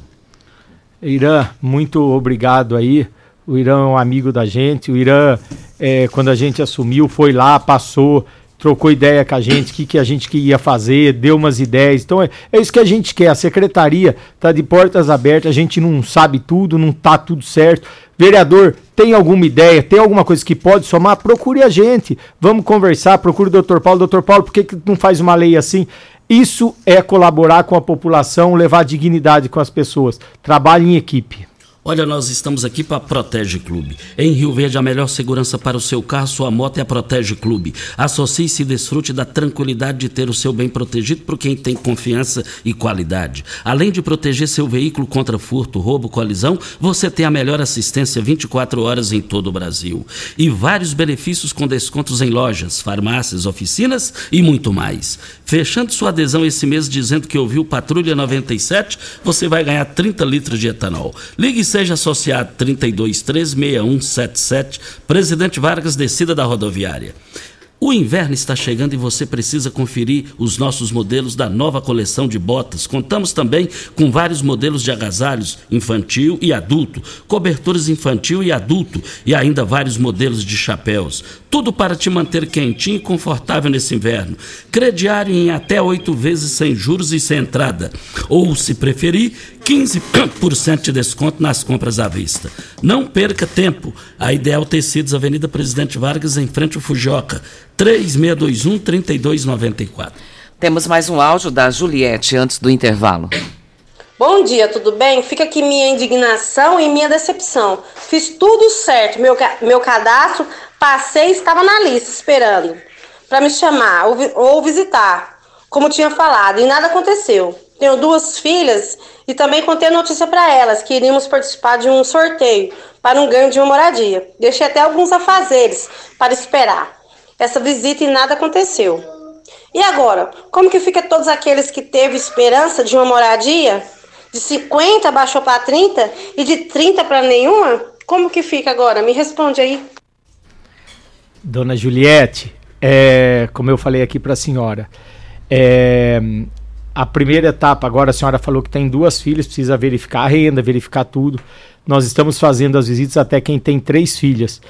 Irã, muito obrigado aí. O Irã é um amigo da gente. O Irã é, quando a gente assumiu, foi lá, passou, trocou ideia com a gente, o que, que a gente ia fazer, deu umas ideias. Então é, é isso que a gente quer. A secretaria está de portas abertas, a gente não sabe tudo, não está tudo certo. Vereador, tem alguma ideia, tem alguma coisa que pode somar? Procure a gente. Vamos conversar, procure o doutor Paulo. Doutor Paulo, por que, que não faz uma lei assim? Isso é colaborar com a população, levar dignidade com as pessoas. Trabalhe em equipe. Olha, nós estamos aqui para Protege Clube. Em Rio Verde, a melhor segurança para o seu carro, sua moto é a Protege Clube. Associe-se e desfrute da tranquilidade de ter o seu bem protegido por quem tem confiança e qualidade. Além de proteger seu veículo contra furto, roubo, colisão, você tem a melhor assistência 24 horas em todo o Brasil. E vários benefícios com descontos em lojas, farmácias, oficinas e muito mais. Fechando sua adesão esse mês dizendo que ouviu Patrulha 97, você vai ganhar 30 litros de etanol. Ligue seja associado 32316177, Presidente Vargas, descida da rodoviária. O inverno está chegando e você precisa conferir os nossos modelos da nova coleção de botas. Contamos também com vários modelos de agasalhos infantil e adulto, cobertores infantil e adulto e ainda vários modelos de chapéus. Tudo para te manter quentinho e confortável nesse inverno. Crediário em até oito vezes sem juros e sem entrada. Ou, se preferir, 15% de desconto nas compras à vista. Não perca tempo. A Ideal Tecidos, Avenida Presidente Vargas, em frente ao Fujoca. 3621-3294. Temos mais um áudio da Juliette antes do intervalo. Bom dia, tudo bem? Fica aqui minha indignação e minha decepção. Fiz tudo certo, meu, meu cadastro, passei estava na lista esperando para me chamar ou, ou visitar, como tinha falado, e nada aconteceu. Tenho duas filhas e também contei notícia para elas que iríamos participar de um sorteio para um ganho de uma moradia. Deixei até alguns afazeres para esperar essa visita e nada aconteceu. E agora, como que fica todos aqueles que teve esperança de uma moradia? De 50 baixou para 30 e de 30 para nenhuma? Como que fica agora? Me responde aí. Dona Juliette, é, como eu falei aqui para a senhora, é, a primeira etapa, agora a senhora falou que tem duas filhas, precisa verificar a renda, verificar tudo. Nós estamos fazendo as visitas até quem tem três filhas. O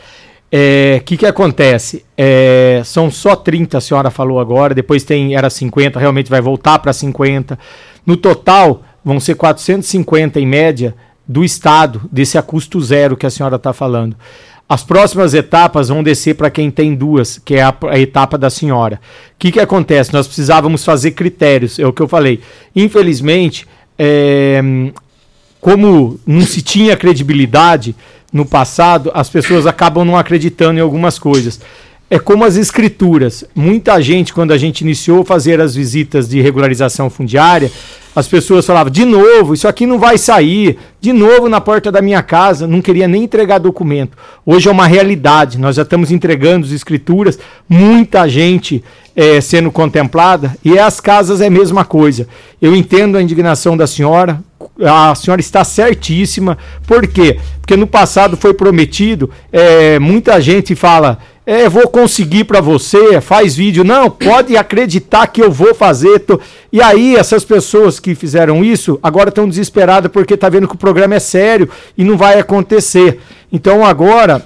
é, que, que acontece? É, são só 30, a senhora falou agora, depois tem era 50, realmente vai voltar para 50. No total, vão ser 450 em média do Estado, desse a custo zero que a senhora está falando. As próximas etapas vão descer para quem tem duas, que é a, a etapa da senhora. O que, que acontece? Nós precisávamos fazer critérios, é o que eu falei. Infelizmente, é, como não se tinha credibilidade no passado, as pessoas acabam não acreditando em algumas coisas. É como as escrituras. Muita gente, quando a gente iniciou fazer as visitas de regularização fundiária, as pessoas falavam, de novo, isso aqui não vai sair, de novo na porta da minha casa, não queria nem entregar documento. Hoje é uma realidade, nós já estamos entregando as escrituras, muita gente é, sendo contemplada, e as casas é a mesma coisa. Eu entendo a indignação da senhora, a senhora está certíssima, por quê? Porque no passado foi prometido, é, muita gente fala é, vou conseguir para você, faz vídeo. Não, pode acreditar que eu vou fazer. Tô... E aí, essas pessoas que fizeram isso agora estão desesperadas porque tá vendo que o programa é sério e não vai acontecer. Então agora.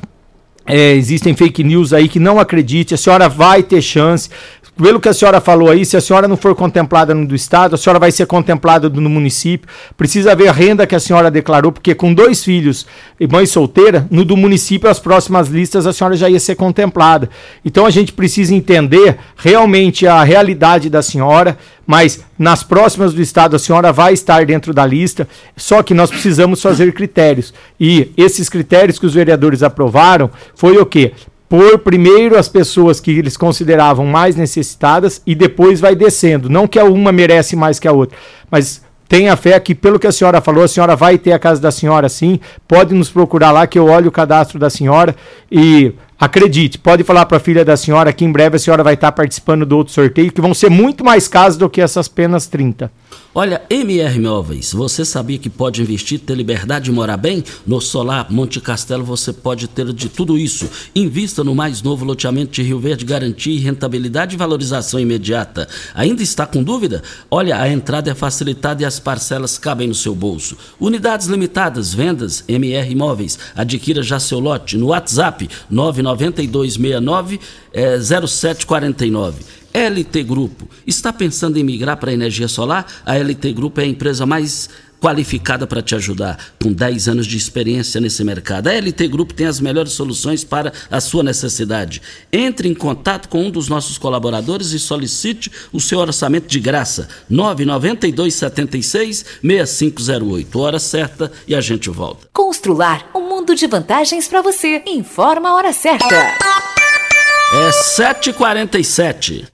É, existem fake news aí que não acredite, a senhora vai ter chance pelo que a senhora falou aí, se a senhora não for contemplada no do Estado, a senhora vai ser contemplada no município. Precisa ver a renda que a senhora declarou, porque com dois filhos e mãe solteira, no do município, as próximas listas, a senhora já ia ser contemplada. Então a gente precisa entender realmente a realidade da senhora, mas nas próximas do Estado a senhora vai estar dentro da lista, só que nós precisamos fazer critérios. E esses critérios que os vereadores aprovaram foi o quê? Por primeiro as pessoas que eles consideravam mais necessitadas e depois vai descendo. Não que a uma merece mais que a outra, mas tenha fé que, pelo que a senhora falou, a senhora vai ter a casa da senhora sim. Pode nos procurar lá que eu olho o cadastro da senhora e acredite, pode falar para a filha da senhora que em breve a senhora vai estar participando do outro sorteio, que vão ser muito mais casos do que essas penas 30. Olha, MR Móveis, você sabia que pode investir, ter liberdade de morar bem? No Solar Monte Castelo você pode ter de tudo isso. Invista no mais novo loteamento de Rio Verde, garantia rentabilidade e valorização imediata. Ainda está com dúvida? Olha, a entrada é facilitada e as parcelas cabem no seu bolso. Unidades limitadas, vendas, MR Imóveis. Adquira já seu lote no WhatsApp 99269 é, 0749. LT Grupo. Está pensando em migrar para a energia solar? A LT Grupo é a empresa mais qualificada para te ajudar, com 10 anos de experiência nesse mercado. A LT Grupo tem as melhores soluções para a sua necessidade. Entre em contato com um dos nossos colaboradores e solicite o seu orçamento de graça. 992 76 6508. Hora certa e a gente volta. Constrular um mundo de vantagens para você. Informa a hora certa. É 7h47.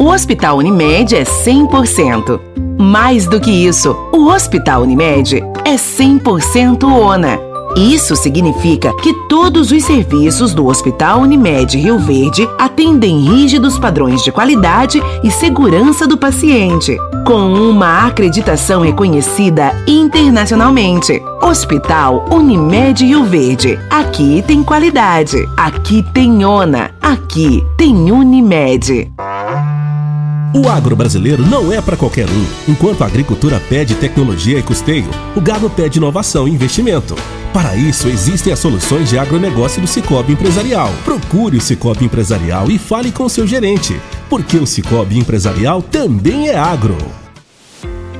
O Hospital Unimed é 100%. Mais do que isso, o Hospital Unimed é 100% ONA. Isso significa que todos os serviços do Hospital Unimed Rio Verde atendem rígidos padrões de qualidade e segurança do paciente, com uma acreditação reconhecida internacionalmente. Hospital Unimed Rio Verde. Aqui tem qualidade, aqui tem ONA, aqui tem Unimed. O agro brasileiro não é para qualquer um. Enquanto a agricultura pede tecnologia e custeio, o gado pede inovação e investimento. Para isso, existem as soluções de agronegócio do Cicobi Empresarial. Procure o Cicobi Empresarial e fale com seu gerente, porque o Cicobi Empresarial também é agro.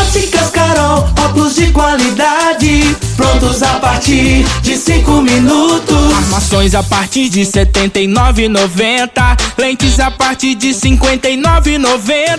Óticas Carol, óculos de qualidade, prontos a partir de cinco minutos. Armações a partir de R$ 79,90. Lentes a partir de R$ 59,90.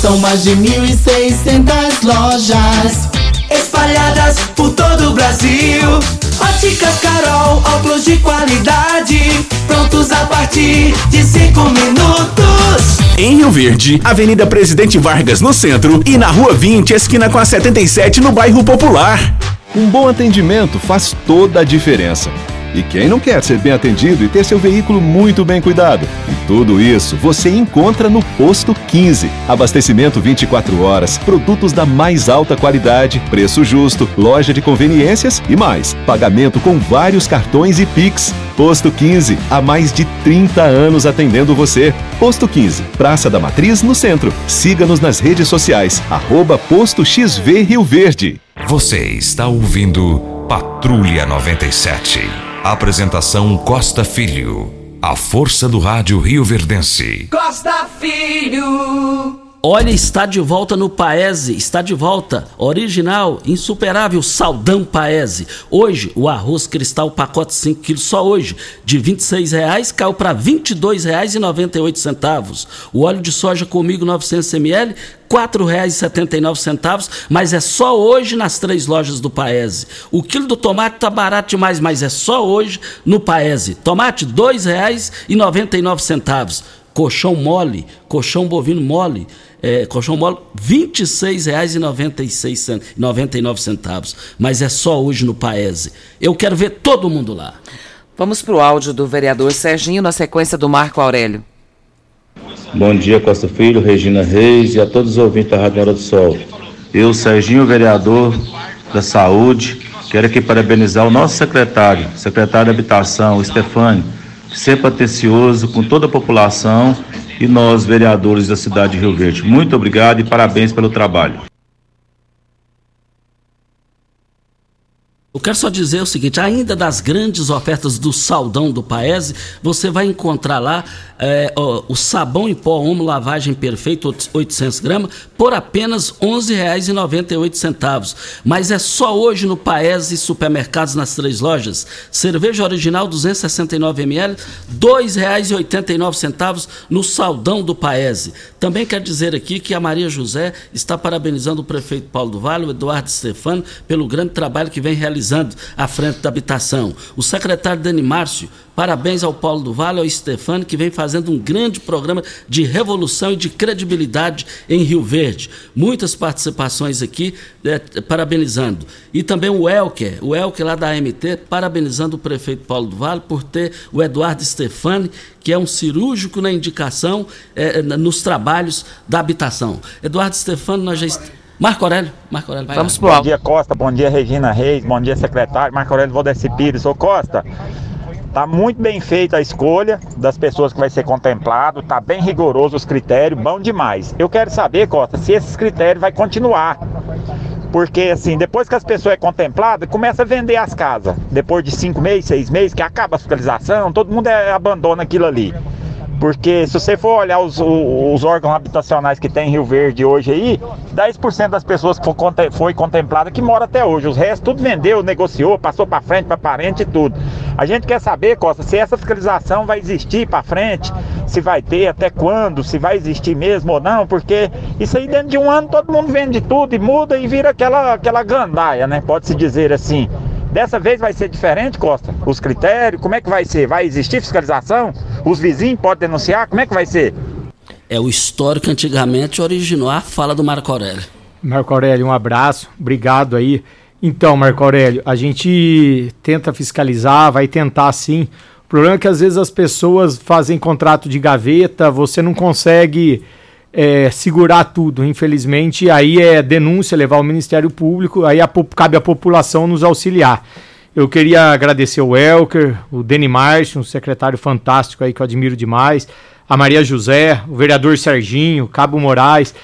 São mais de 1.600 lojas espalhadas por todo o Brasil. Óticas Carol, óculos de qualidade, prontos a partir de cinco minutos. Em Rio Verde, Avenida Presidente Vargas no centro e na Rua 20, esquina com a 77 no bairro Popular. Um bom atendimento faz toda a diferença. E quem não quer ser bem atendido e ter seu veículo muito bem cuidado? E tudo isso você encontra no Posto 15. Abastecimento 24 horas, produtos da mais alta qualidade, preço justo, loja de conveniências e mais. Pagamento com vários cartões e Pix. Posto 15, há mais de 30 anos atendendo você. Posto 15, Praça da Matriz, no centro. Siga-nos nas redes sociais, arroba Posto XV Rio Verde. Você está ouvindo Patrulha 97. Apresentação Costa Filho. A força do rádio Rio Verdense. Costa Filho. Olha, está de volta no Paese, está de volta, original, insuperável, Saldão Paese. Hoje, o arroz cristal pacote 5 quilos, só hoje, de R$ 26,00 caiu para R$ 22,98. O óleo de soja comigo 900 ml, R$ 4,79, mas é só hoje nas três lojas do Paese. O quilo do tomate tá barato demais, mas é só hoje no Paese. Tomate R$ 2,99. Colchão mole, colchão bovino mole, é, colchão mole R$ 26,96 mas é só hoje no Paese. Eu quero ver todo mundo lá. Vamos para o áudio do vereador Serginho na sequência do Marco Aurélio. Bom dia, Costa Filho, Regina Reis e a todos os ouvintes da Rádio Hora do Sol. Eu, Serginho, vereador da Saúde, quero aqui parabenizar o nosso secretário, secretário de Habitação, Stefani, sempre atencioso com toda a população e nós, vereadores da cidade de Rio Verde. Muito obrigado e parabéns pelo trabalho. Eu quero só dizer o seguinte: ainda das grandes ofertas do Saldão do Paese, você vai encontrar lá é, ó, o sabão em pó Omo Lavagem Perfeito 800 gramas por apenas R$ 11,98. Mas é só hoje no Paese Supermercados nas três lojas. Cerveja original 269 ml, R$ 2,89 no Saldão do Paese. Também quero dizer aqui que a Maria José está parabenizando o prefeito Paulo do Vale, o Eduardo Stefano, pelo grande trabalho que vem realizando à frente da habitação. O secretário Dani Márcio, parabéns ao Paulo do Vale, ao Stefano, que vem fazendo um grande programa de revolução e de credibilidade em Rio Verde. Muitas participações aqui, é, parabenizando. E também o Elker, o Elker lá da AMT, parabenizando o prefeito Paulo do Vale por ter o Eduardo Stefani, que é um cirúrgico na indicação, é, nos trabalhos da habitação. Eduardo Stefani, nós já estamos Marco Aurélio, Marco Aurélio, vai Vamos pro Bom dia, Costa. Bom dia, Regina Reis. Bom dia, secretário. Marco Aurélio Valdeci Pires. Ô, Costa, tá muito bem feita a escolha das pessoas que vai ser contemplado. Tá bem rigoroso os critérios. Bom demais. Eu quero saber, Costa, se esses critérios vai continuar. Porque, assim, depois que as pessoas é contemplada, começa a vender as casas. Depois de cinco meses, seis meses, que acaba a fiscalização, todo mundo é, abandona aquilo ali. Porque se você for olhar os, os órgãos habitacionais que tem em Rio Verde hoje aí, 10% das pessoas que foi, contemplada que mora até hoje. Os restos tudo vendeu, negociou, passou para frente, para parente e tudo. A gente quer saber, Costa, se essa fiscalização vai existir para frente, se vai ter, até quando, se vai existir mesmo ou não, porque isso aí dentro de um ano todo mundo vende tudo e muda e vira aquela, aquela gandaia, né? Pode-se dizer assim. Dessa vez vai ser diferente, Costa? Os critérios, como é que vai ser? Vai existir fiscalização? Os vizinhos podem denunciar? Como é que vai ser? É o histórico que antigamente originou a fala do Marco Aurélio. Marco Aurélio, um abraço, obrigado aí. Então, Marco Aurélio, a gente tenta fiscalizar, vai tentar sim. O problema é que às vezes as pessoas fazem contrato de gaveta, você não consegue é, segurar tudo, infelizmente. Aí é denúncia, levar ao Ministério Público, aí a, cabe à população nos auxiliar. Eu queria agradecer o Elker, o Deni Márcio, um secretário fantástico aí que eu admiro demais, a Maria José, o vereador Serginho, Cabo Moraes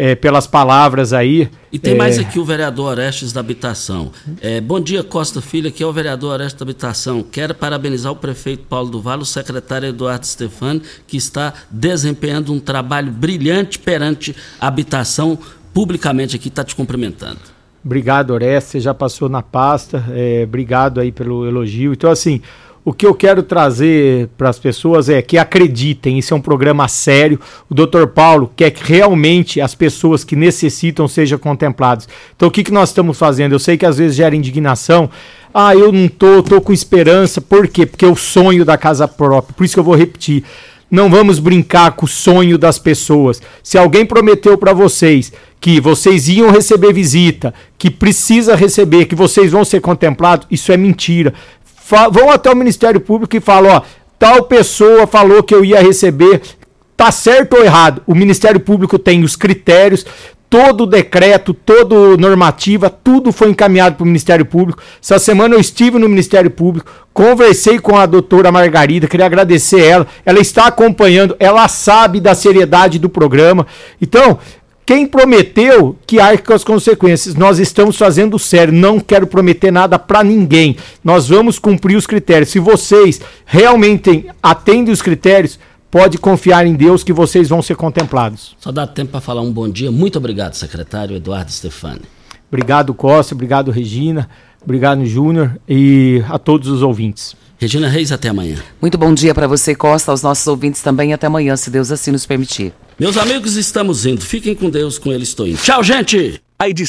é, pelas palavras aí. E tem é... mais aqui o vereador Orestes da Habitação. É, bom dia, Costa Filho, aqui é o vereador Orestes da Habitação. Quero parabenizar o prefeito Paulo do Vale, o secretário Eduardo Stefani, que está desempenhando um trabalho brilhante perante a habitação, publicamente aqui, está te cumprimentando. Obrigado, Orestes, você já passou na pasta, é, obrigado aí pelo elogio. Então, assim, o que eu quero trazer para as pessoas é que acreditem, isso é um programa sério. O Dr. Paulo quer que realmente as pessoas que necessitam sejam contempladas. Então o que, que nós estamos fazendo? Eu sei que às vezes gera indignação. Ah, eu não tô, tô com esperança. Por quê? Porque é o sonho da casa própria. Por isso que eu vou repetir. Não vamos brincar com o sonho das pessoas. Se alguém prometeu para vocês que vocês iam receber visita, que precisa receber, que vocês vão ser contemplados, isso é mentira vão até o Ministério Público e falam, ó, tal pessoa falou que eu ia receber, tá certo ou errado? O Ministério Público tem os critérios, todo decreto, toda normativa, tudo foi encaminhado para o Ministério Público. Essa semana eu estive no Ministério Público, conversei com a doutora Margarida, queria agradecer ela. Ela está acompanhando, ela sabe da seriedade do programa. Então, quem prometeu que arque com as consequências? Nós estamos fazendo sério, não quero prometer nada para ninguém. Nós vamos cumprir os critérios. Se vocês realmente atendem os critérios, pode confiar em Deus que vocês vão ser contemplados. Só dá tempo para falar um bom dia. Muito obrigado, secretário Eduardo Stefani. Obrigado, Costa. Obrigado, Regina. Obrigado, Júnior. E a todos os ouvintes. Regina Reis, até amanhã. Muito bom dia para você, Costa, aos nossos ouvintes também. Até amanhã, se Deus assim nos permitir. Meus amigos, estamos indo. Fiquem com Deus, com ele estou indo. Tchau, gente! A edição